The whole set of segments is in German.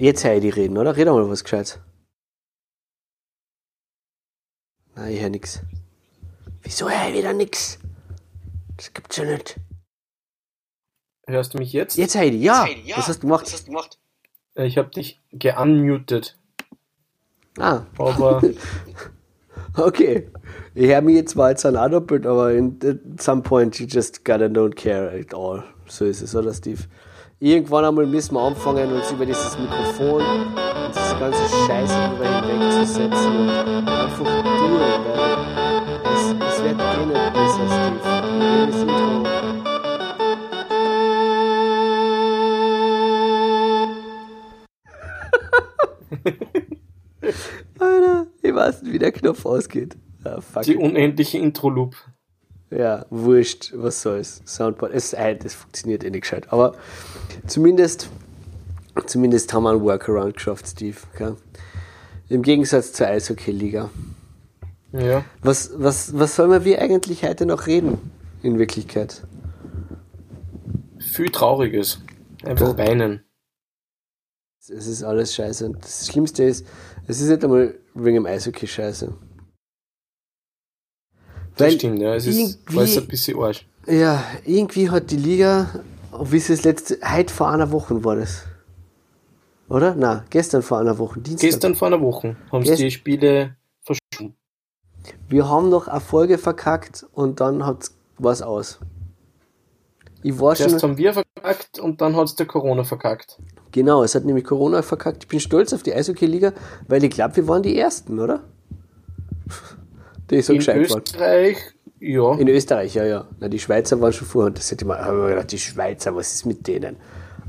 Jetzt höre ich die reden, oder? Red mal was gescheit. Nein, ich höre nix. Wieso höre ich wieder nix? Das gibt's ja nicht. Hörst du mich jetzt? Jetzt höre ich die. Ja. Was hast du gemacht? Was hast du gemacht? Äh, Ich habe dich geunmutet. Ah, Aber okay. Ich höre mich jetzt zwar jetzt an auch doppelt, aber in, at some point you just gotta don't care at all. So ist es, oder Steve? Irgendwann einmal müssen wir anfangen, uns über dieses Mikrofon und diese ganze Scheiße drüber hinwegzusetzen und einfach tun, weil es, es wird eh nicht besser, Steve. Jedes Intro. Alter, ich weiß nicht, wie der Knopf ausgeht. Ah, fuck. die unendliche Intro-Loop. Ja, wurscht, was soll's. Soundboard, es, äh, das funktioniert eh nicht gescheit. Aber zumindest, zumindest haben wir einen Workaround geschafft, Steve. Gell? Im Gegensatz zur Eishockey-Liga. Ja. Was, was, was sollen wir eigentlich heute noch reden, in Wirklichkeit? Viel Trauriges. Einfach weinen. Es ist alles scheiße. Und das Schlimmste ist, es ist nicht einmal wegen dem Eishockey scheiße. Das stimmt, ja. Es ist alles ein bisschen Arsch. Ja, irgendwie hat die Liga, wie es das letzte, heute vor einer Woche war das. Oder? Na, gestern vor einer Woche, Dienstag. Gestern vor einer Woche haben sie Gest- die Spiele verschoben. Wir haben noch eine Folge verkackt und dann hat's was aus. Ich war Zuerst schon, haben wir verkackt und dann hat's der Corona verkackt. genau, es hat nämlich Corona verkackt. Ich bin stolz auf die Eishockey-Liga, weil ich glaube, wir waren die Ersten, oder? Die so In. Österreich, ja. In Österreich, ja, ja. Na, die Schweizer waren schon vorher und das hätte man, hab ich mir gedacht, die Schweizer, was ist mit denen?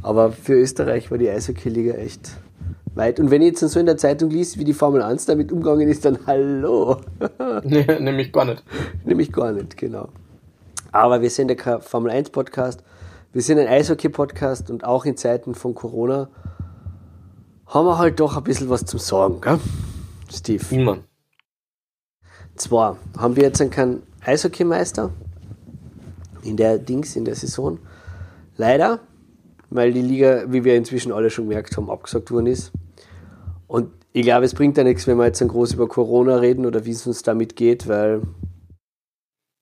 Aber für Österreich war die Eishockey-Liga echt weit. Und wenn ich jetzt so in der Zeitung liest, wie die Formel 1 damit umgegangen ist, dann hallo. Nee, nämlich gar nicht. Nämlich gar nicht, genau. Aber wir sind kein Formel 1 Podcast, wir sind ein Eishockey-Podcast und auch in Zeiten von Corona haben wir halt doch ein bisschen was zum Sagen, gell? Steve. Immer. Zwar haben wir jetzt keinen Eishockeymeister in der Dings, in der Saison. Leider, weil die Liga, wie wir inzwischen alle schon gemerkt haben, abgesagt worden ist. Und ich glaube, es bringt ja nichts, wenn wir jetzt dann groß über Corona reden oder wie es uns damit geht, weil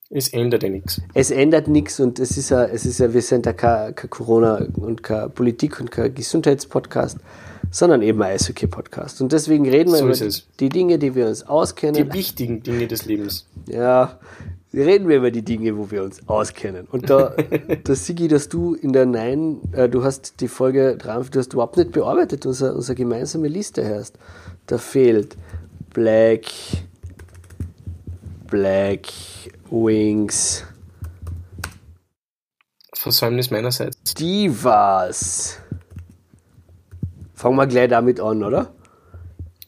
Es ändert ja nichts. es ändert nichts und es ist ja, es ist ja, wir sind ja kein, kein Corona und kein Politik und kein Gesundheitspodcast, sondern eben ein Eishockey-Podcast. Und deswegen reden wir So über es. die Dinge, die wir uns auskennen. Die wichtigen Dinge des Lebens. Ja, reden wir über die Dinge, wo wir uns auskennen. Und da, da Sigi, dass du in der Nein, äh, du hast die Folge 3, du hast überhaupt nicht bearbeitet, unsere, unsere gemeinsame Liste hast. Da fehlt Black, Black Wings, Versäumnis meinerseits. Divas. Fangen wir gleich damit an, oder?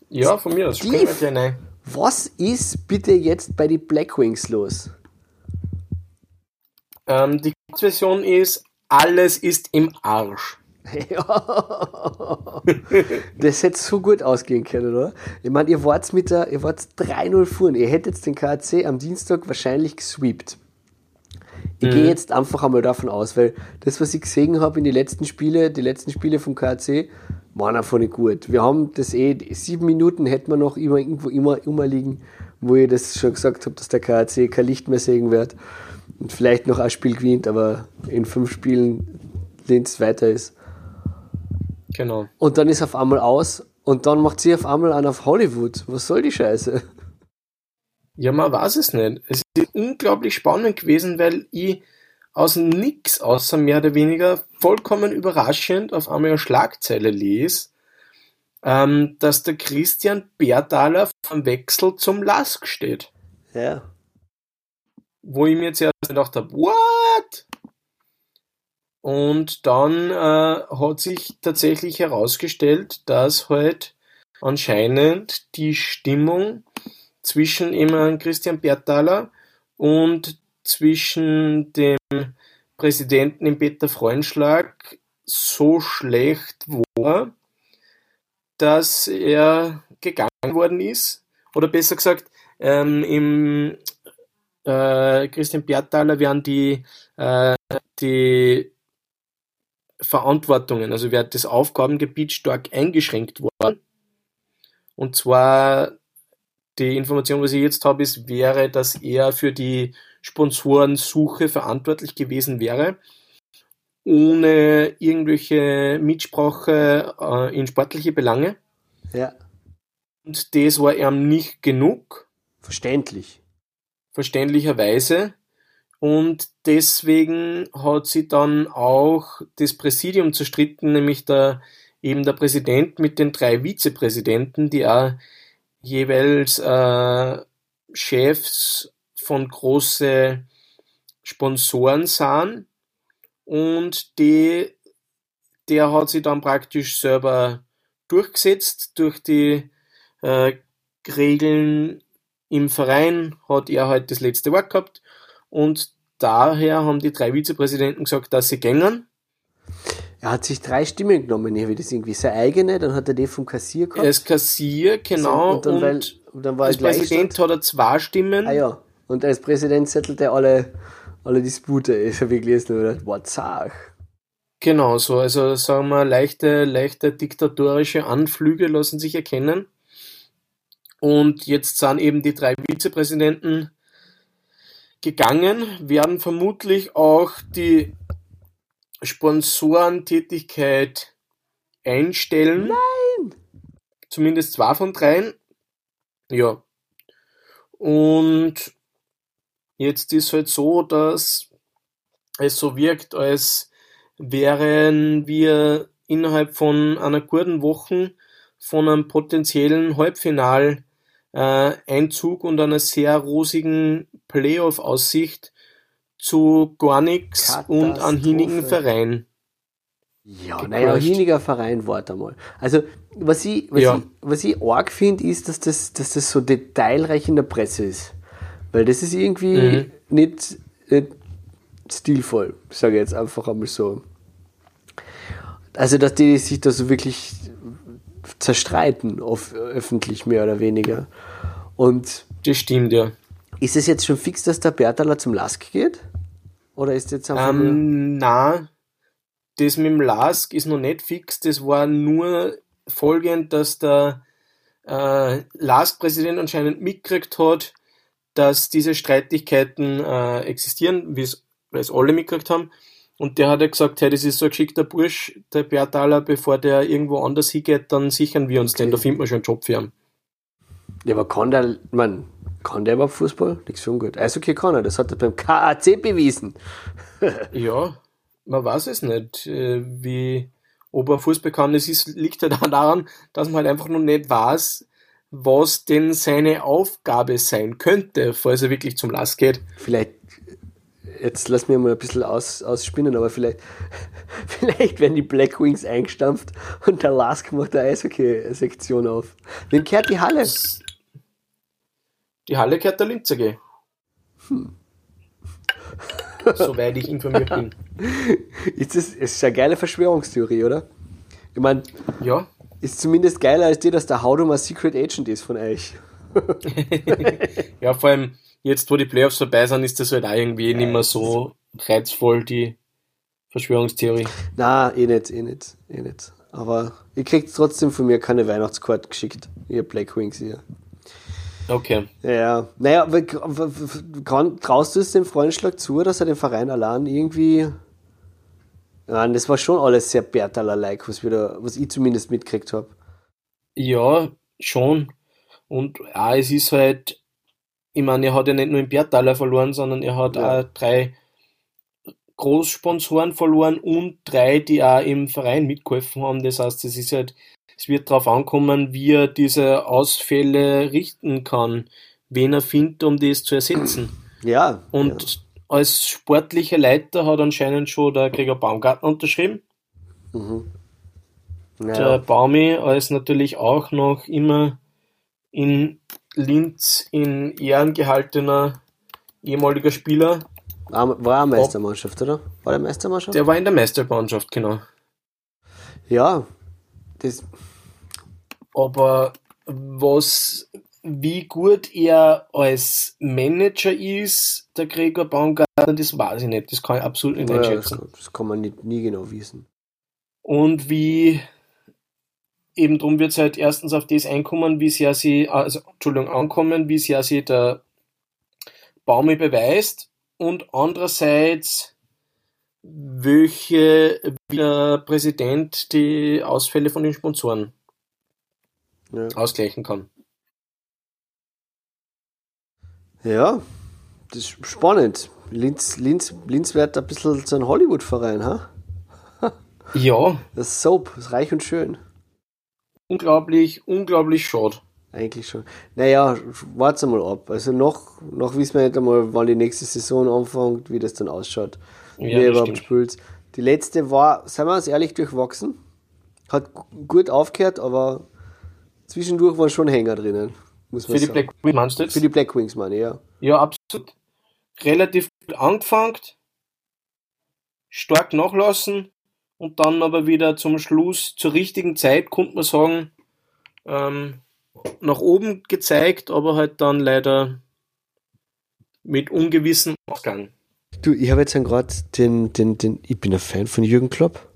Ja, von mir aus. Steve. Springen. Was ist bitte jetzt bei den Black Wings los? Ähm, die Kurzversion ist, alles ist im Arsch. Ja. Das hätte so gut ausgehen können, oder? Ich meine, ihr wart mit der, ihr wart 3-0 fuhren. Ihr hättet den KAC am Dienstag wahrscheinlich gesweept. Ich gehe jetzt einfach einmal davon aus, weil das, was ich gesehen habe in den letzten Spiele, die letzten Spiele vom KAC, waren einfach nicht gut. Wir haben das eh, sieben Minuten hätten wir noch immer irgendwo immer, immer liegen, wo ich das schon gesagt habe, dass der KAC kein Licht mehr sehen wird und vielleicht noch ein Spiel gewinnt, aber in fünf Spielen Linz weiter ist. Genau. Und dann ist auf einmal aus und dann macht sie auf einmal einen auf Hollywood. Was soll die Scheiße? Ja, man weiß es nicht. Es ist unglaublich spannend gewesen, weil ich aus Nix, außer mehr oder weniger vollkommen überraschend, auf einmal eine Schlagzeile lese, ähm, dass der Christian Bertaler vom Wechsel zum Lask steht. Ja. Wo ich mir zuerst gedacht habe, what? Und dann äh, hat sich tatsächlich herausgestellt, dass halt anscheinend die Stimmung zwischen eben Christian Bertaler und zwischen dem Präsidenten im Peter Freundschlag so schlecht war, dass er gegangen worden ist. Oder besser gesagt, ähm, im äh, Christian Bertaler werden die, äh, die Verantwortungen, also wird das Aufgabengebiet stark eingeschränkt worden. Und zwar die Information, was ich jetzt habe, ist, wäre, dass er für die Sponsorensuche verantwortlich gewesen wäre, ohne irgendwelche Mitsprache äh, in sportliche Belange. Ja. Und das war ihm nicht genug. Verständlich. Verständlicherweise. Und deswegen hat sie dann auch das Präsidium zerstritten, nämlich der, eben der Präsident mit den drei Vizepräsidenten, die auch jeweils äh, Chefs von große Sponsoren sahen. Und die, der hat sie dann praktisch selber durchgesetzt durch die äh, Regeln im Verein hat er halt das letzte Wort gehabt und daher haben die drei Vizepräsidenten gesagt, dass sie gängern. Er hat sich drei Stimmen genommen, wie das irgendwie seine eigene, dann hat er die vom Kassier gehabt. Er ist Kassier, genau. und dann, und weil, dann war als Gleichstand. Präsident hat er zwei Stimmen. Ah ja, und als Präsident settelt er alle, alle Dispute. Ich habe gelesen und gedacht, wow, zach. Genau so, also sagen wir, leichte, leichte diktatorische Anflüge lassen sich erkennen. Und jetzt sind eben die drei Vizepräsidenten gegangen, werden vermutlich auch die Sponsorentätigkeit einstellen. Nein! Zumindest zwei von dreien. Ja. Und jetzt ist halt so, dass es so wirkt, als wären wir innerhalb von einer guten Woche von einem potenziellen Halbfinal äh, Einzug und einer sehr rosigen Playoff-Aussicht zu gar nichts und an hinigen Verein. Ja, naja, hiniger Verein, warte mal. Also, was ich, was Ja. ich, was ich arg finde, ist, dass das, dass das so detailreich in der Presse ist. Weil das ist irgendwie Mhm. nicht, nicht stilvoll, sage ich jetzt einfach einmal so. Also, dass die sich da so wirklich zerstreiten, auf, öffentlich mehr oder weniger. Und Das stimmt, ja. ist es jetzt schon fix, dass der Bertaler zum Lask geht? Oder ist jetzt einfach. Ähm, na, das mit dem Lask ist noch nicht fix. Das war nur folgend, dass der äh, Lask-Präsident anscheinend mitgekriegt hat, dass diese Streitigkeiten äh, existieren, wie es weil es alle mitgekriegt haben. Und der hat ja gesagt, hey, das ist so ein geschickter Bursch, der Bertaler, bevor der irgendwo anders hingeht, dann sichern wir uns den, da finden wir schon einen Job für ihn. Ja, aber kann der, man, kann der überhaupt Fußball? Nichts für ungut. Eishockey kann er, das hat er beim KAC bewiesen. Ja, man weiß es nicht, äh, wie, ob er Fußball kann. Es ist, liegt ja daran, dass man halt einfach noch nicht weiß, was denn seine Aufgabe sein könnte, falls er wirklich zum Last geht. Vielleicht, jetzt lass mir mal ein bisschen aus, ausspinnen, aber vielleicht, vielleicht werden die Black Wings eingestampft und der Lask macht eine Eishockey-Sektion auf. Wem kehrt die Halle? Die Halle gehört der Linzer G. Soweit ich informiert bin. Ist das ist eine geile Verschwörungstheorie, oder? Ich meine, Ja, ist zumindest geiler als die, dass der Haudum ein Secret Agent ist von euch. ja, vor allem jetzt, wo die Playoffs vorbei sind, ist das halt auch irgendwie nicht mehr so reizvoll, die Verschwörungstheorie. Na, eh nicht, eh nicht, eh nicht. Aber ihr kriegt trotzdem von mir keine Weihnachtskarte geschickt, ihr Black Wings hier. Okay. Ja, naja, traust du es dem Freundschlag zu, dass er den Verein allein irgendwie. Nein, das war schon alles sehr Bertaler-like, was, da- was ich zumindest mitgekriegt habe. Ja, schon. Und auch, es ist halt, ich meine, er hat ja nicht nur in Bertaler verloren, sondern er hat Ja. auch drei Großsponsoren verloren und drei, die auch im Verein mitgeholfen haben. Das heißt, es ist halt, es wird darauf ankommen, wie er diese Ausfälle richten kann, wen er findet, um das zu ersetzen. Ja. Und als sportlicher Leiter hat anscheinend schon der Gregor Baumgartner unterschrieben. ja. Der Ja. Baumi als natürlich auch noch immer in Linz in Ehren gehaltener ehemaliger Spieler. War, eine Meistermannschaft, oder? War der Meistermannschaft? Der war in der Meistermannschaft, genau. ja. Das, Aber was, wie gut er als Manager ist, der Gregor Baumgartner, das weiß ich nicht. Das kann ich absolut nicht ja, das, einschätzen. kann- das kann man nicht, nie genau wissen. und wie eben drum wird es halt erstens auf das einkommen, wie sehr sie, also Entschuldigung, ankommen, wie sehr sie der Baumi beweist und andererseits welche der Präsident die Ausfälle von den Sponsoren ja. ausgleichen kann. Ja, das ist spannend. Linz, Linz, Linz wird ein bisschen so ein Hollywood-Verein, ha? Ja. Das Soap, das ist reich und schön. Unglaublich, unglaublich schade. Eigentlich schon. Naja, warte mal ab. Also noch, noch wissen wir nicht einmal, wann die nächste Saison anfängt, wie das dann ausschaut. Ja, wie überhaupt spielt. Die letzte war, seien wir uns ehrlich, durchwachsen. Hat gut aufgehört, aber zwischendurch waren schon Hänger drinnen. Muss Für sagen. die Black Wings meinst du jetzt? Für die Black Wings, meine ich, ja. Ja, absolut. Relativ gut angefangen, stark nachlassen und dann aber wieder zum Schluss zur richtigen Zeit, konnte man sagen, ähm, nach oben gezeigt, aber halt dann leider mit ungewissem Ausgang. Du, ich habe jetzt gerade den, den, den, ich bin ein Fan von Jürgen Klopp.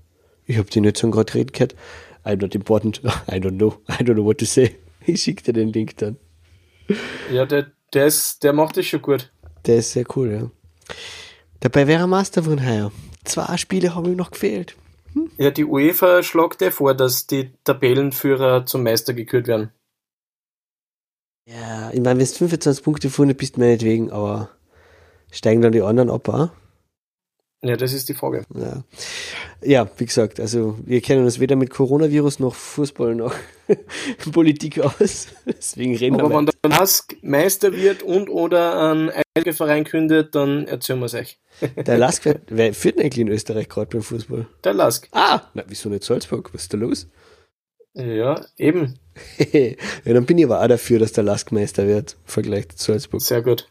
Ich habe den jetzt gerade reden gehört. I'm not important. I don't know. I don't know what to say. Ich schicke dir den Link dann. Ja, der, der, ist, der macht das schon gut. Der ist sehr cool, ja. Dabei wäre er Master von heuer. Zwei Spiele haben ihm noch gefehlt. Hm? Ja, die UEFA schlagt ja vor, dass die Tabellenführer zum Meister gekürt werden. Ja, ich meine, wenn du 25 Punkte vorne bist, meinetwegen, aber steigen dann die anderen ab, auch? Ja, das ist die Frage. Ja. ja, wie gesagt, also wir kennen uns weder mit Coronavirus noch Fußball noch Politik aus. Deswegen reden Aber wir wenn der Lask Meister wird und oder ein Verein kündet, dann erzählen wir es euch. der Lask, wer führt eigentlich in Österreich gerade beim Fußball? Der Lask. Ah, na, wieso nicht Salzburg? Was ist da los? Ja, eben. ja, dann bin ich aber auch dafür, dass der Lask Meister wird, im Vergleich zu Salzburg. Sehr gut.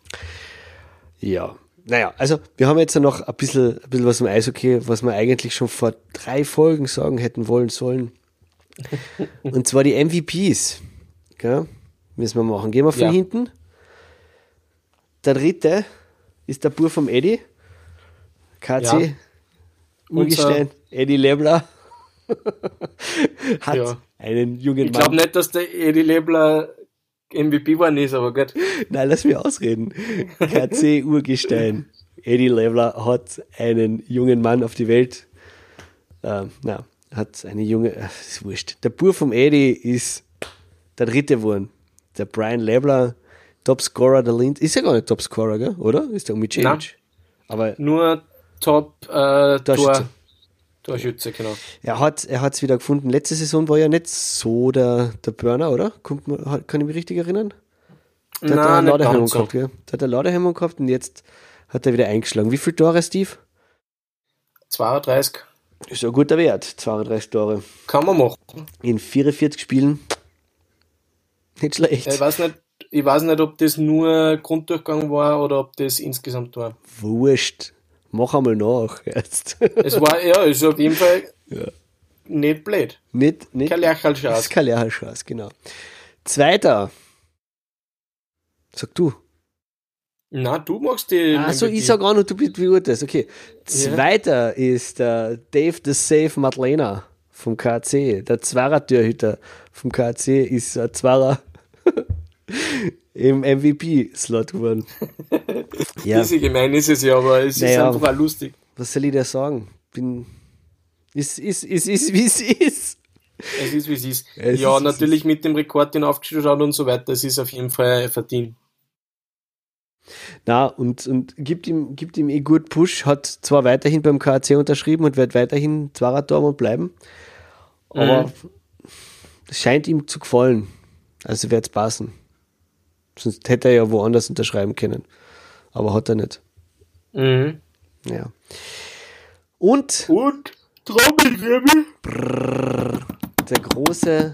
Ja, naja, also wir haben jetzt noch ein bisschen, ein bisschen was im Eishockey, was wir eigentlich schon vor drei Folgen sagen hätten wollen sollen. Und zwar die MVPs. Gell? Müssen wir machen. Gehen wir von ja. hinten. Der dritte ist der Bur vom Eddie. KC. Ja. Urgestein. Eddie Lebler. Hat ja. einen jungen Mann. Ich glaube nicht, dass der Eddie Lebler MVP war nicht, aber gut. Nein, lass mich ausreden. KC-Urgestein. Eddie Leveler hat einen jungen Mann auf die Welt, äh, na, hat eine junge, äh, ist wurscht. Der Bur vom Eddie ist der dritte geworden. Der Brian Lebler, Topscorer der Lind, ist ja gar nicht Topscorer, gell? oder? Ist der Umicevic. Aber nur Top äh, Tor, Torschütze, genau. Er hat er hat's wieder gefunden. Letzte Saison war ja nicht so der, der Burner, oder? Kommt, kann ich mich richtig erinnern? Da hat er eine Ladehemmung gehabt, gell? Da hat er Ladehemmung gehabt und jetzt hat er wieder eingeschlagen. Wie viele Tore, Steve? 32. Ist ein guter Wert, 32 Tore. Kann man machen. In 44 Spielen. Nicht schlecht. Ich weiß nicht, ich weiß nicht, ob das nur Grunddurchgang war oder ob das insgesamt war. Wurscht. Mach einmal nach jetzt. Es war, ja, ist auf jeden Fall ja. nicht blöd. Nicht, nicht. Kein Lerchalschaß. Ist kein Lerchalschaß, genau. Zweiter. Sag du. Na, du machst die. Also ich sag auch noch, du beurteilst. Okay. Zweiter ja. ist äh, Dave the Safe Madlena vom KC. Der Zwarer-Türhüter vom KC ist ein Zwarer im MVP-Slot geworden. ja. Ist gemein ist es ja, aber es naja, ist einfach auch lustig. Was soll ich da sagen? Bin. Ist, ist, ist, ist, wie es ist. Es ist, wie es ist. Es ja, ist, natürlich ist. mit dem Rekord, den aufgeschaut und so weiter, es ist auf jeden Fall verdient. Na, und, und gibt ihm, gibt ihm eh gut Push, hat zwar weiterhin beim KAC unterschrieben und wird weiterhin Zwarer-Dortmund bleiben, aber mhm. es scheint ihm zu gefallen. Also wird es passen. Sonst hätte er ja woanders unterschreiben können. Aber hat er nicht. Mhm. Ja. Und. Und Trommelwirbel. Der große,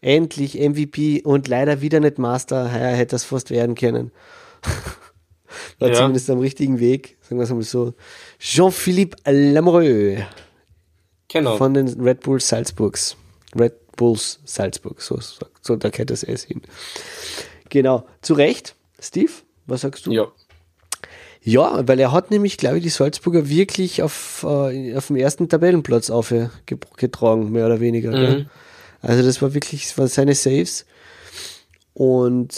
endlich MVP und leider wieder nicht Master. Ja, hätte das fast werden können. War ja. zumindest am richtigen Weg, sagen wir es mal so. Jean-Philippe Lamoureux. Genau. Von den Red Bull Salzburgs. Red Bulls Salzburg, so, so da kennt das S hin. Genau, zu Recht. Steve, was sagst du? Ja. Ja, weil er hat nämlich, glaube ich, die Salzburger wirklich auf, äh, auf dem ersten Tabellenplatz aufgetragen, mehr oder weniger. Mhm. Also das war wirklich, das waren seine Saves. Und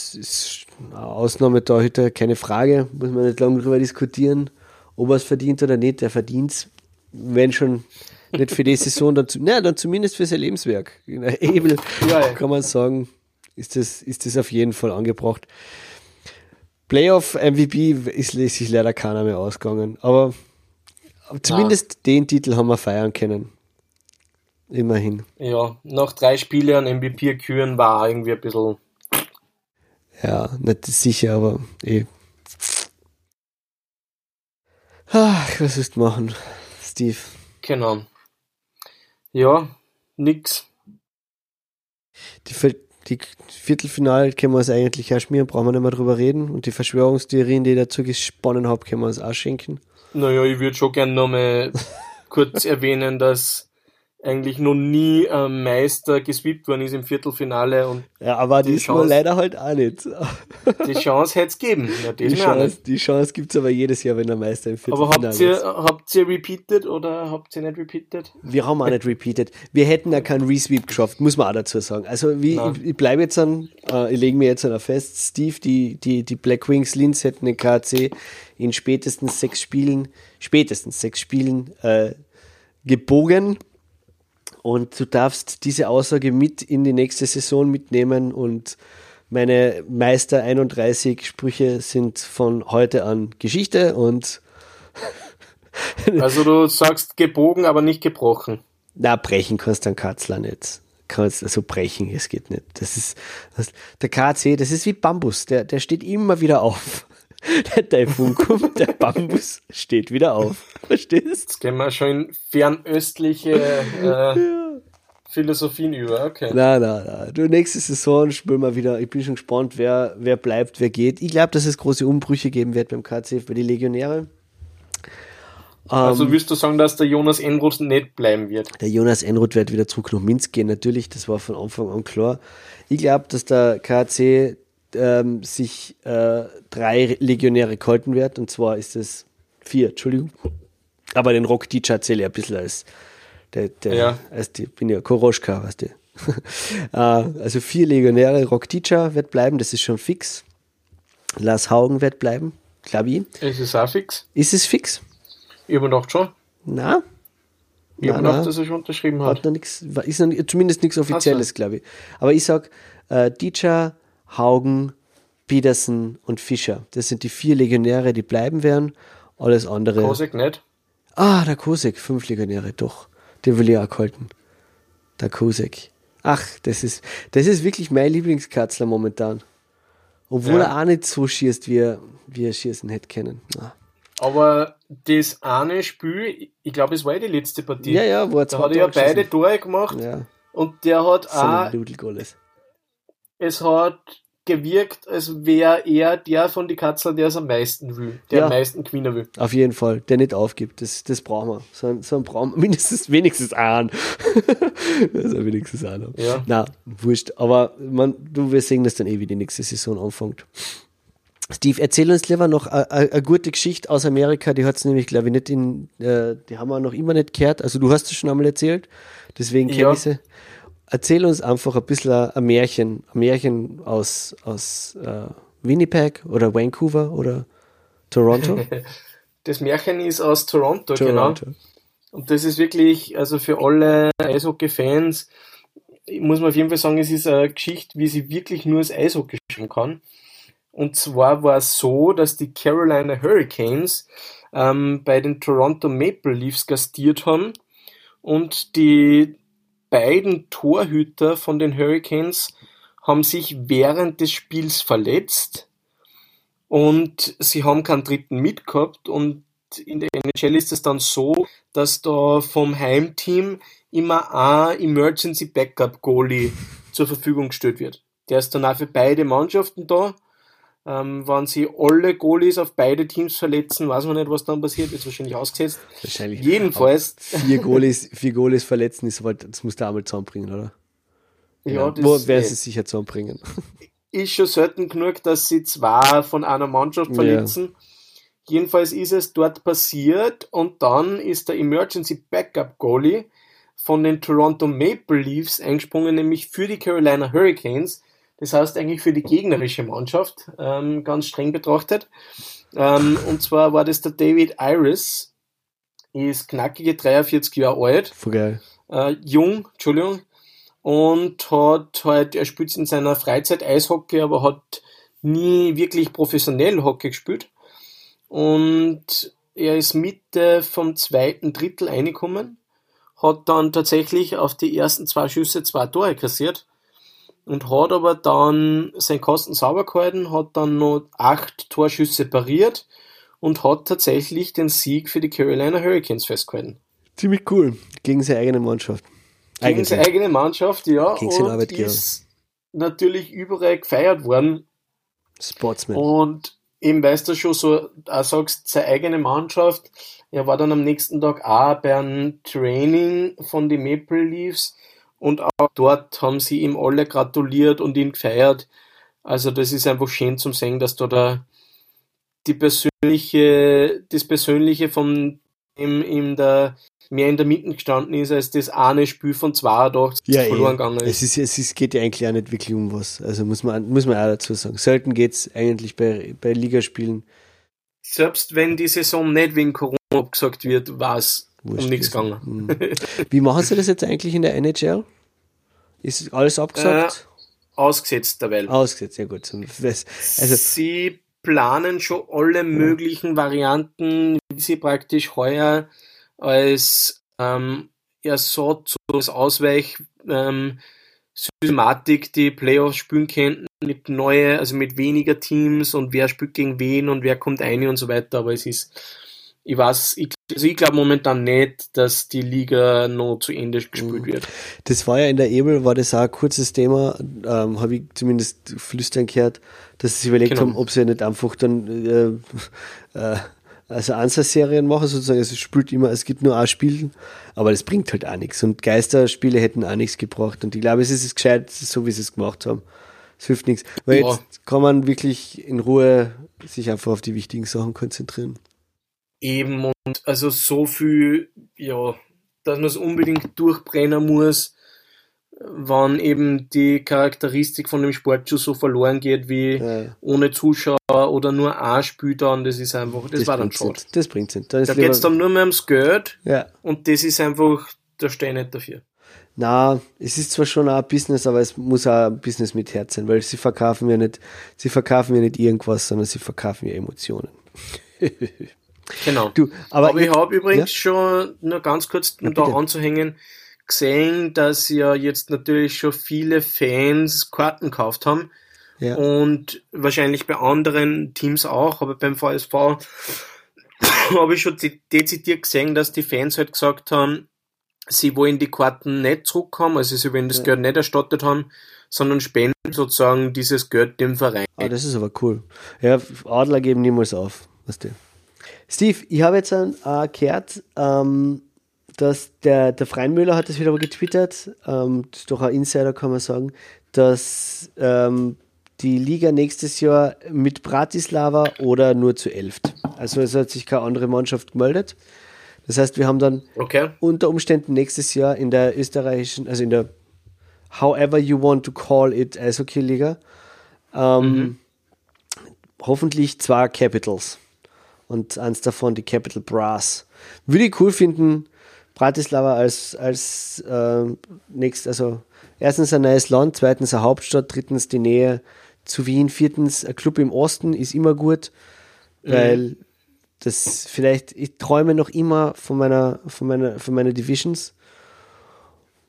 Ausnahmetorhüter, keine Frage, muss man nicht lange darüber diskutieren, ob er es verdient oder nicht. Der verdient es, wenn schon nicht für die Saison, dann, na, dann zumindest für sein Lebenswerk. In der Ebel ja, ja. kann man sagen, ist das, ist das auf jeden Fall angebracht. Playoff MVP ist, ist sich leider keiner mehr ausgegangen, aber zumindest Na. den Titel haben wir feiern können. Immerhin. Ja, nach drei Spielen MVP küren war irgendwie ein bisschen. Ja, nicht sicher, aber eh. Ach, was ist machen, Steve? Genau. Ja, nix. Die, die Viertelfinale können wir uns eigentlich auch schmieren, brauchen wir nicht mehr drüber reden. Und die Verschwörungstheorien, die ich dazu gesponnen habe, können wir uns auch schenken. Naja, ich würde schon gerne nochmal kurz erwähnen, dass eigentlich noch nie ähm, Meister gesweept worden ist im Viertelfinale. Und ja, aber die diesmal leider halt auch nicht. die Chance hätte es geben. Ja, die, Chance, die Chance gibt es aber jedes Jahr, wenn der Meister im Viertelfinale aber habt ihr, ist. habt ihr repeated oder habt ihr nicht repeated? Wir haben auch nicht repeated. Wir hätten ja keinen Resweep geschafft, muss man auch dazu sagen. Also wie, ich, ich bleibe jetzt an, äh, ich lege mir jetzt an fest, Steve, die, die, die Black Wings Linz hätten den KC in spätestens sechs Spielen, spätestens sechs Spielen äh, gebogen und du darfst diese Aussage mit in die nächste Saison mitnehmen und meine Meister 31 Sprüche sind von heute an Geschichte und Also du sagst gebogen, aber nicht gebrochen. Na, brechen kannst du einen Katzler nicht. Kannst also brechen, es geht nicht. Das ist das, der KC, das ist wie Bambus, der, der steht immer wieder auf. Der Taifun kommt, der Bambus steht wieder auf. Verstehst? du? Jetzt gehen wir schon in fernöstliche äh, Philosophien über, okay. Nein, nein, nein. Du, nächste Saison spielen wir wieder. Ich bin schon gespannt, wer, wer bleibt, wer geht. Ich glaube, dass es große Umbrüche geben wird beim KCF, bei den Legionäre. Also ähm, willst du sagen, dass der Jonas Enroth nicht bleiben wird? Der Jonas Enroth wird wieder zurück nach Minsk gehen, natürlich, das war von Anfang an klar. Ich glaube, dass der KC ähm, sich äh, drei Legionäre gehalten wird. Und zwar ist es vier, Entschuldigung. Aber den Rock DJ zähle ich ein bisschen als der, der ja. als die, bin ja Koroschka, weißt du. äh, also vier Legionäre, Rock DJ wird bleiben, das ist schon fix. Lars Haugen wird bleiben, glaube ich. Ist es auch fix? Ist es fix? Ich habe gedacht schon. Na? Ich habe gedacht, dass er schon unterschrieben hat. hat noch nix, ist noch, zumindest nichts Offizielles, glaube ich. Aber ich sag, äh, DJ, Haugen, Petersen und Fischer. Das sind die vier Legionäre, die bleiben werden. Alles andere. Kosek nicht? Ah, der Kosek, fünf Legionäre, doch. Den will ich auch halten. Der Kosek. Ach, das ist, das ist wirklich mein Lieblingskatzler momentan. Obwohl ja. er auch nicht so schießt, wie er, wie er schießen hätte können. Ah. Aber das eine Spiel, ich glaube, es war die letzte Partie. Ja, ja, war Da hat er ja beide Tore gemacht. Ja. Und der hat so auch. Es hat gewirkt, als wäre er der von die Katzel, der es am meisten will, der ja, am meisten gewinnen will. Auf jeden Fall, der nicht aufgibt. Das, das brauchen wir. So, so einen brauchen wir mindestens wenigstens einen. also wenigstens einen. Ja. Na, wurscht. Aber man, du wirst sehen, dass dann eh wie die nächste Saison anfängt. Steve, erzähl uns lieber noch eine gute Geschichte aus Amerika. Die hat es nämlich, glaube ich, nicht in, äh, die haben wir noch immer nicht gehört. Also du hast es schon einmal erzählt. Deswegen kenne ja. ich sie erzähl uns einfach ein bisschen ein Märchen, ein Märchen aus, aus äh, Winnipeg oder Vancouver oder Toronto. Das Märchen ist aus Toronto, genau. Toronto. genau. Und das ist wirklich, also für alle Eishockey-Fans, muss man auf jeden Fall sagen, es ist eine Geschichte, wie sie wirklich nur das Eishockey schreiben kann. Und zwar war es so, dass die Carolina Hurricanes ähm, bei den Toronto Maple Leafs gastiert haben und die beiden Torhüter von den Hurricanes haben sich während des Spiels verletzt und sie haben keinen dritten mitgehabt und in der NHL ist es dann so, dass da vom Heimteam immer ein Emergency Backup Goalie zur Verfügung gestellt wird. Der ist dann auch für beide Mannschaften da ähm, wenn sie alle Goalies auf beide Teams verletzen, weiß man nicht, was dann passiert, ist wahrscheinlich ausgesetzt. Wahrscheinlich. Jedenfalls. Vier Goalies, vier Goalies verletzen, ist, das muss der einmal zusammenbringen, oder? Ja, ja das Wo werden sie sicher zusammenbringen? Ist schon selten genug, dass sie zwei von einer Mannschaft verletzen. Ja. Jedenfalls ist es dort passiert und dann ist der Emergency Backup Goalie von den Toronto Maple Leafs eingesprungen, nämlich für die Carolina Hurricanes. Das heißt eigentlich für die gegnerische Mannschaft, ähm, ganz streng betrachtet. Ähm, und zwar war das der David Iris, ist knackige 43 Jahre alt. Voll geil. Äh, jung, Entschuldigung. Und hat halt, er spielt in seiner Freizeit Eishockey, aber hat nie wirklich professionell Hockey gespielt. Und er ist Mitte vom zweiten Drittel reingekommen, hat dann tatsächlich auf die ersten zwei Schüsse zwei Tore kassiert und hat aber dann seinen Kosten sauber gehalten, hat dann noch acht Torschüsse pariert und hat tatsächlich den Sieg für die Carolina Hurricanes festgehalten. Ziemlich cool. Gegen seine eigene Mannschaft. Gegen Eigentlich. seine eigene Mannschaft, ja. Gegen und Arbeitgeber. ist natürlich überall gefeiert worden. Sportsman. Und eben, weißt du schon so, auch sagst, seine eigene Mannschaft. Er war dann am nächsten Tag auch beim Training von den Maple Leafs und auch dort haben sie ihm alle gratuliert und ihn gefeiert. Also das ist einfach schön zum sehen, dass da der, die persönliche, das Persönliche von ihm in der, mehr in der Mitte gestanden ist, als das eine Spiel von 82 ja, verloren eh. gegangen Es, ist. ist, es ist, geht ja eigentlich auch nicht wirklich um was. Also muss man, muss man auch dazu sagen. Selten geht's eigentlich bei, bei Ligaspielen Selbst wenn die Saison nicht wegen Corona abgesagt wird, war es um wurscht nichts gewesen. gegangen. Mhm. Wie machen sie das jetzt eigentlich in der NHL? Ist alles abgesagt? Ausgesetzt derweil. Ausgesetzt, ja gut. Also, sie planen schon alle möglichen Varianten, wie sie praktisch heuer als ähm, Ersatz, so als Ausweich ähm, Systematik die Playoffs spielen könnten mit neue, also mit weniger Teams und wer spielt gegen wen und wer kommt ein und so weiter, aber es ist ich weiß, ich, also ich glaube momentan nicht, dass die Liga noch zu Ende gespielt wird. das war ja in der Ebel, war das auch ein kurzes Thema, ähm, habe ich zumindest flüstern gehört, dass sie sich überlegt Genau. haben, ob sie nicht einfach dann äh, äh, also Ansatz-Serien machen, sozusagen, es spielt immer, es gibt nur ein Spiel, aber das bringt halt auch nichts. Und Geisterspiele hätten auch nichts gebracht. Und ich glaube, es ist es gescheit, so wie sie es gemacht haben. Es hilft nichts. Weil Ja. jetzt kann man wirklich in Ruhe sich einfach auf die wichtigen Sachen konzentrieren. Eben und also so viel, ja, dass man es unbedingt durchbrennen muss, wann eben die Charakteristik von dem Sport schon so verloren geht wie Ja. ohne Zuschauer oder nur ein Spiel dann, das ist einfach, das, war dann schade. Das bringt ist Da geht es dann nur mehr ums Geld ja. und das ist einfach, da stehe ich nicht dafür. Na, es ist zwar schon ein Business, aber es muss auch ein Business mit Herz sein, weil sie verkaufen ja nicht, sie verkaufen ja nicht irgendwas, sondern sie verkaufen ja Emotionen. Genau. Du, aber, Aber, ich habe übrigens ja? schon, nur ganz kurz, um da anzuhängen, gesehen, dass ja jetzt natürlich schon viele Fans Karten gekauft haben. ja, Und wahrscheinlich bei anderen Teams auch, aber beim VSV habe ich schon de- dezidiert gesehen, dass die Fans halt gesagt haben, sie wollen die Karten nicht zurückhaben, also sie wollen das Ja. Geld nicht erstattet haben, sondern spenden sozusagen dieses Geld dem Verein. ah, das ist aber cool. Ja, Adler geben niemals auf, weißt du. Steve, ich habe jetzt ein, äh, gehört, ähm, dass der, der Freinmüller hat das wieder mal getwittert, ähm, das ist doch ein Insider, kann man sagen, dass ähm, die Liga nächstes Jahr mit Bratislava oder nur zu elft. Also es hat sich keine andere Mannschaft gemeldet. Das heißt, wir haben dann Okay? unter Umständen nächstes Jahr in der österreichischen, also in der however you want to call it Eishockey-Liga, ähm, hoffentlich zwei Capitals. Und eins davon die Capital Brass. Würde ich cool finden, Bratislava als, als äh, nächst, also erstens ein neues Land, zweitens eine Hauptstadt, drittens die Nähe zu Wien, viertens ein Club im Osten ist immer gut, weil das vielleicht, ich träume noch immer von meiner, von meiner, von meiner Divisions.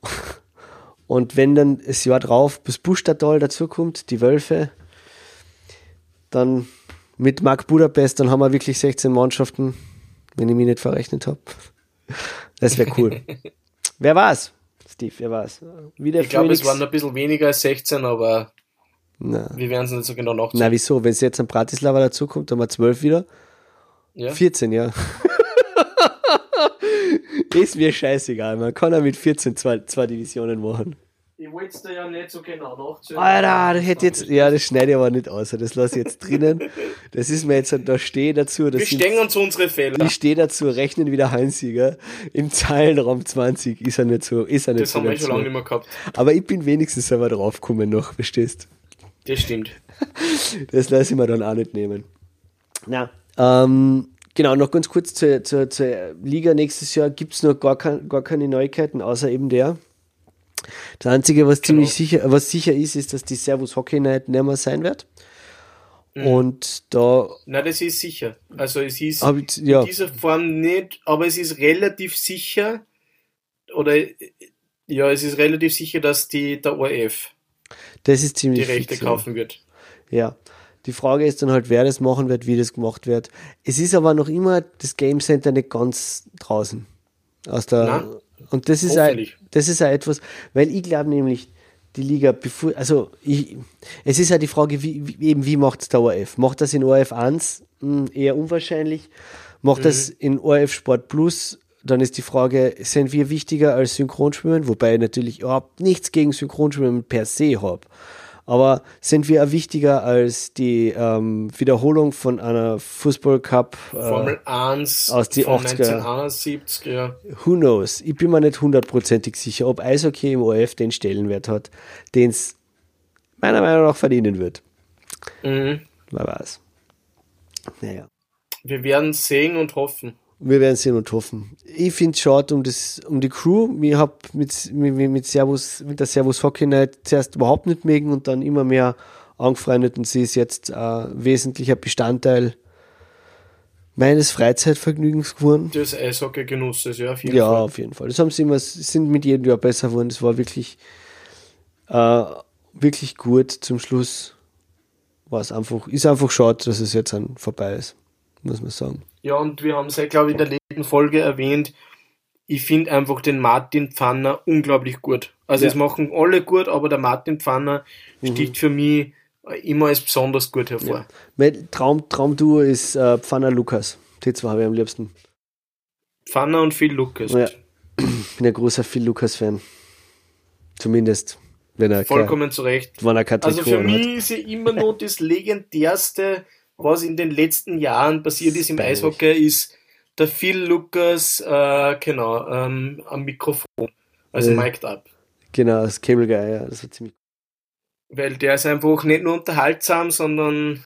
Und wenn dann das Jahr drauf das Buchstadtal dazukommt, die Wölfe, dann mit Mark Budapest, dann haben wir wirklich 16 Mannschaften, wenn ich mich nicht verrechnet habe. Das wäre cool. wer war's? Steve, wer war's? Wie der Ich glaube, es waren ein bisschen weniger als 16, aber Na, wir werden es nicht so genau nachziehen. na wieso? Wenn es jetzt an Bratislava dazukommt, dann haben wir 12 wieder. Ja? 14, ja. ist mir scheißegal. Man kann ja mit 14 zwei, zwei Divisionen machen. Ich wollte es dir ja nicht so genau nachzählen. Alter, das hätte jetzt, ja, das schneide ich aber nicht aus. Das lasse ich jetzt drinnen. Das ist mir jetzt, da stehe dazu. Das Wir stehen uns unsere Fehler. Ich stehe dazu, rechnen wieder Heinziger. Im Zeilenraum 20 ist er nicht so, ist er nicht das so. haben wir schon lange nicht mehr gehabt. Aber ich bin wenigstens selber draufgekommen noch, verstehst? Das stimmt. Das lasse ich mir dann auch nicht nehmen. Na, ähm, genau, noch ganz kurz zur, zur, zur Liga nächstes Jahr gibt es noch gar, kein, gar keine Neuigkeiten, außer eben der. Das Einzige, was Genau. ziemlich sicher, was sicher ist, ist, dass die Servus Hockey Night nicht mehr sein wird. Und da Na, das ist sicher. Also es ist ich, ja, in dieser Form nicht, aber es ist relativ sicher, oder ja, es ist relativ sicher, dass die der ORF das ist die ziemlich Rechte fix, kaufen wird. Ja. Die Frage ist dann halt, wer das machen wird, wie das gemacht wird. Es ist aber noch immer das Game Center nicht ganz draußen. Aus der, Na, und das ist, auch, das ist auch etwas, weil ich glaube nämlich, die Liga, bevor, also ich, es ist ja die Frage, wie, wie, eben, wie macht es der ORF? Macht das in ORF 1? Hm, eher unwahrscheinlich. Macht das Mhm. in ORF Sport Plus? Dann ist die Frage, sind wir wichtiger als Synchronschwimmen? Wobei ich natürlich überhaupt nichts gegen Synchronschwimmen per se habe. Aber sind wir wichtiger als die ähm, Wiederholung von einer Fußball-Cup? Äh, Formel 1 aus die von 80er. 1971, ja. who knows? Ich bin mir nicht hundertprozentig sicher, ob Eishockey im ORF den Stellenwert hat, den es meiner Meinung nach verdienen wird. Mhm. Wer weiß. Naja. Wir werden sehen und hoffen. Wir werden sehen und hoffen. Ich finde es schade um, das, um die Crew. Ich habe mit, mit, mit, Servus, mit der Servus Hockey Night zuerst überhaupt nicht mögen und dann immer mehr angefreundet und sie ist jetzt ein wesentlicher Bestandteil meines Freizeitvergnügens geworden. Des Eishockey-Genusses, ja, auf jeden Ja, Fall. auf jeden Fall. Das haben sie immer, sind mit jedem Jahr besser geworden. Das war wirklich, äh, wirklich gut. Zum Schluss war es einfach, ist einfach schade, dass es jetzt an vorbei ist, muss man sagen. Ja, und wir haben es ja, glaube ich, in der letzten Folge erwähnt. Ich finde einfach den Martin Pfanner unglaublich gut. Also Ja. es machen alle gut, aber der Martin Pfanner Mhm. sticht für mich immer als besonders gut hervor. Ja. Mein Traum, Traumduo ist äh, Pfanner Lukas. Die zwei habe ich am liebsten. Pfanner und Phil Lucas. Ja. Ich bin ein großer Phil Lukas-Fan. Zumindest, wenn er, Vollkommen zu Recht. kein, wenn er kein Also für mich ist ja immer noch das legendärste, was in den letzten Jahren passiert ist im. Eishockey, ist der Phil Lucas, äh, genau, ähm, am Mikrofon. Also Ja. mic'd up. Genau, das Cable Guy, ja, das war ziemlich Weil der ist einfach nicht nur unterhaltsam, sondern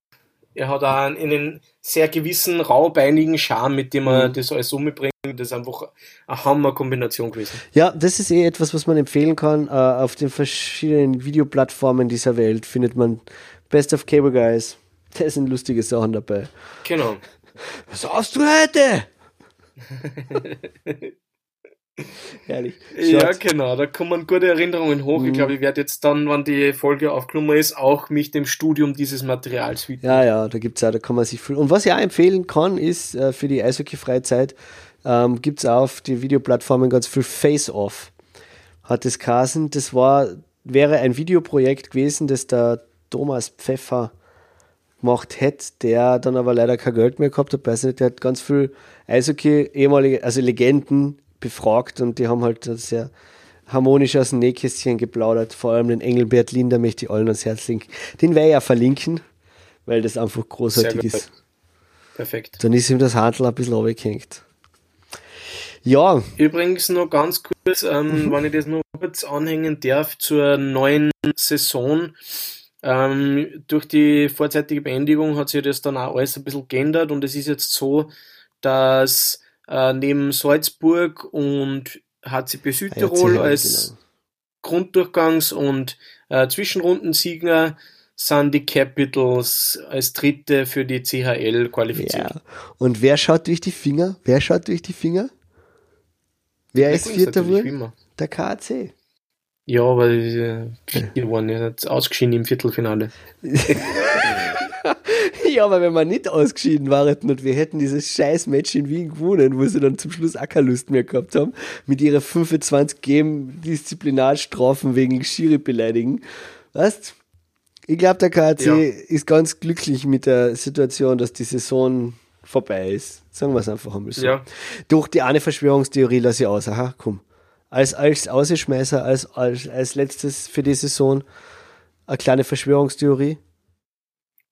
er hat auch einen, einen sehr gewissen raubeinigen Charme, mit dem er Mhm. das alles umbringt. Das ist einfach eine Hammer-Kombination gewesen. Ja, das ist eh etwas, was man empfehlen kann. Äh, auf den verschiedenen Videoplattformen dieser Welt findet man Best of Cable Guys. Da sind lustige Sachen dabei. Genau. Was hast du heute? Herrlich. Ja, Schaut. genau, da kommen gute Erinnerungen hoch. Mhm. Ich glaube, ich werde jetzt dann, wenn die Folge aufgenommen ist, auch mich dem Studium dieses Materials widmen. Ja, ja, da gibt's auch, da kann man sich viel. Und was ich auch empfehlen kann, ist äh, für die Eishockey-Freizeit ähm, gibt's auf die Videoplattformen ganz viel Face-Off. Hat es Kasen. Das war, wäre ein Videoprojekt gewesen, das der Thomas Pfeffer gemacht hätte, der dann aber leider kein Geld mehr gehabt hat. Weiß nicht, der hat ganz viel Eishockey, ehemalige, also Legenden befragt und die haben halt sehr harmonisch aus dem Nähkästchen geplaudert. Vor allem den Engelbert Linder möchte ich allen ans Herz legen. Den werde ich ja verlinken, weil das einfach großartig ist. Perfekt. Dann ist ihm das Handel ein bisschen runtergehängt. Ja, Übrigens noch ganz kurz, ähm, wenn ich das noch kurz anhängen darf, zur neuen Saison. Ähm, durch die vorzeitige Beendigung hat sich das dann auch alles ein bisschen geändert und es ist jetzt so, dass äh, neben Salzburg und HCP Südtirol ICL, als genau. Grunddurchgangs- und äh, Zwischenrundensieger sind die Capitals als Dritte für die CHL qualifiziert. Ja. Und wer schaut durch die Finger? Wer schaut durch die Finger? Wer ist Vierter immer. Der KAC. Ja, aber äh, die waren jetzt ausgeschieden im Viertelfinale. ja, aber wenn wir nicht ausgeschieden waren und wir hätten dieses scheiß Match in Wien gewonnen, wo sie dann zum Schluss auch keine Lust mehr gehabt haben, mit ihrer 25 Game Disziplinarstrafen wegen Schiri beleidigen. Weißt Ich glaube, der KAC Ja. ist ganz glücklich mit der Situation, dass die Saison vorbei ist. Sagen wir es einfach einmal so. Ja. Durch die eine Verschwörungstheorie lasse ich aus. Aha, komm. Als, als Außenschmeißer, als, als, als letztes für die Saison eine kleine Verschwörungstheorie.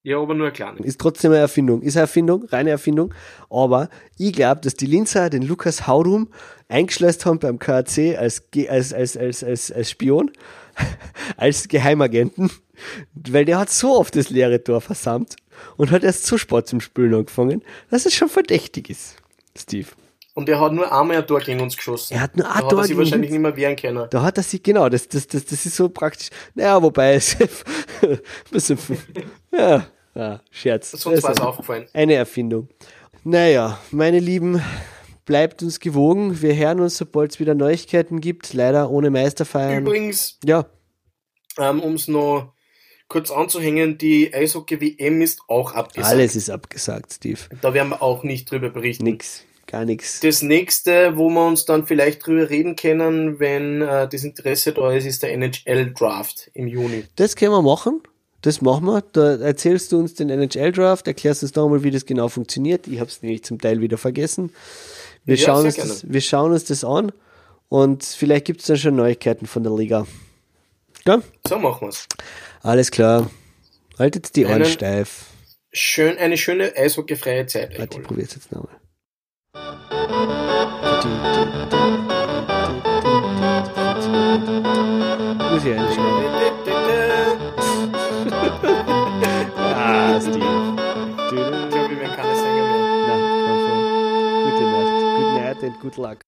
Ja, aber nur eine kleine. Ist trotzdem eine Erfindung. Ist eine Erfindung, reine Erfindung. Aber ich glaube, dass die Linzer den Lukas Haudum eingeschleust haben beim KAC als, als, als, als, als, als Spion, als Geheimagenten, weil der hat so oft das leere Tor versammelt und hat erst so Sport zum Spülen angefangen, dass es schon verdächtig ist, Steve. Und er hat nur einmal ein Tor gegen uns geschossen. Er hat nur ein da Tor hat er sich wahrscheinlich nicht mehr wehren können. Da hat er sich, genau, das, das, das, das ist so praktisch. Naja, wobei es bisschen, ja, ja, Scherz. Sonst war es Also, aufgefallen. Eine Erfindung. Naja, meine Lieben, bleibt uns gewogen. Wir hören uns, sobald es wieder Neuigkeiten gibt. Leider ohne Meisterfeiern. Übrigens, Ja, ähm, um es noch kurz anzuhängen, die Eishockey-WM ist auch abgesagt. alles ist abgesagt, Steve. Da werden wir auch nicht drüber berichten. Nix, gar nix. Das nächste, wo wir uns dann vielleicht drüber reden können, wenn äh, das Interesse da ist, ist der NHL-Draft im Juni. Das können wir machen. Das machen wir. Da erzählst du uns den NHL-Draft, erklärst uns nochmal, wie das genau funktioniert. Ich habe es nämlich zum Teil wieder vergessen. Wir, Ja, schauen uns gerne. das, wir schauen uns das an und vielleicht gibt es dann schon Neuigkeiten von der Liga. Ja, So machen wir's. alles klar. Haltet die Ohren Einen- steif. Schön, eine schöne eishockeyfreie Zeit. Warte, ich allen. probier's jetzt nochmal. Muss ich einschneiden. Ah, Steve. Ich glaube, wir werden keine Sänger mehr. Na, komm schon. Gute Nacht. Good night and good luck.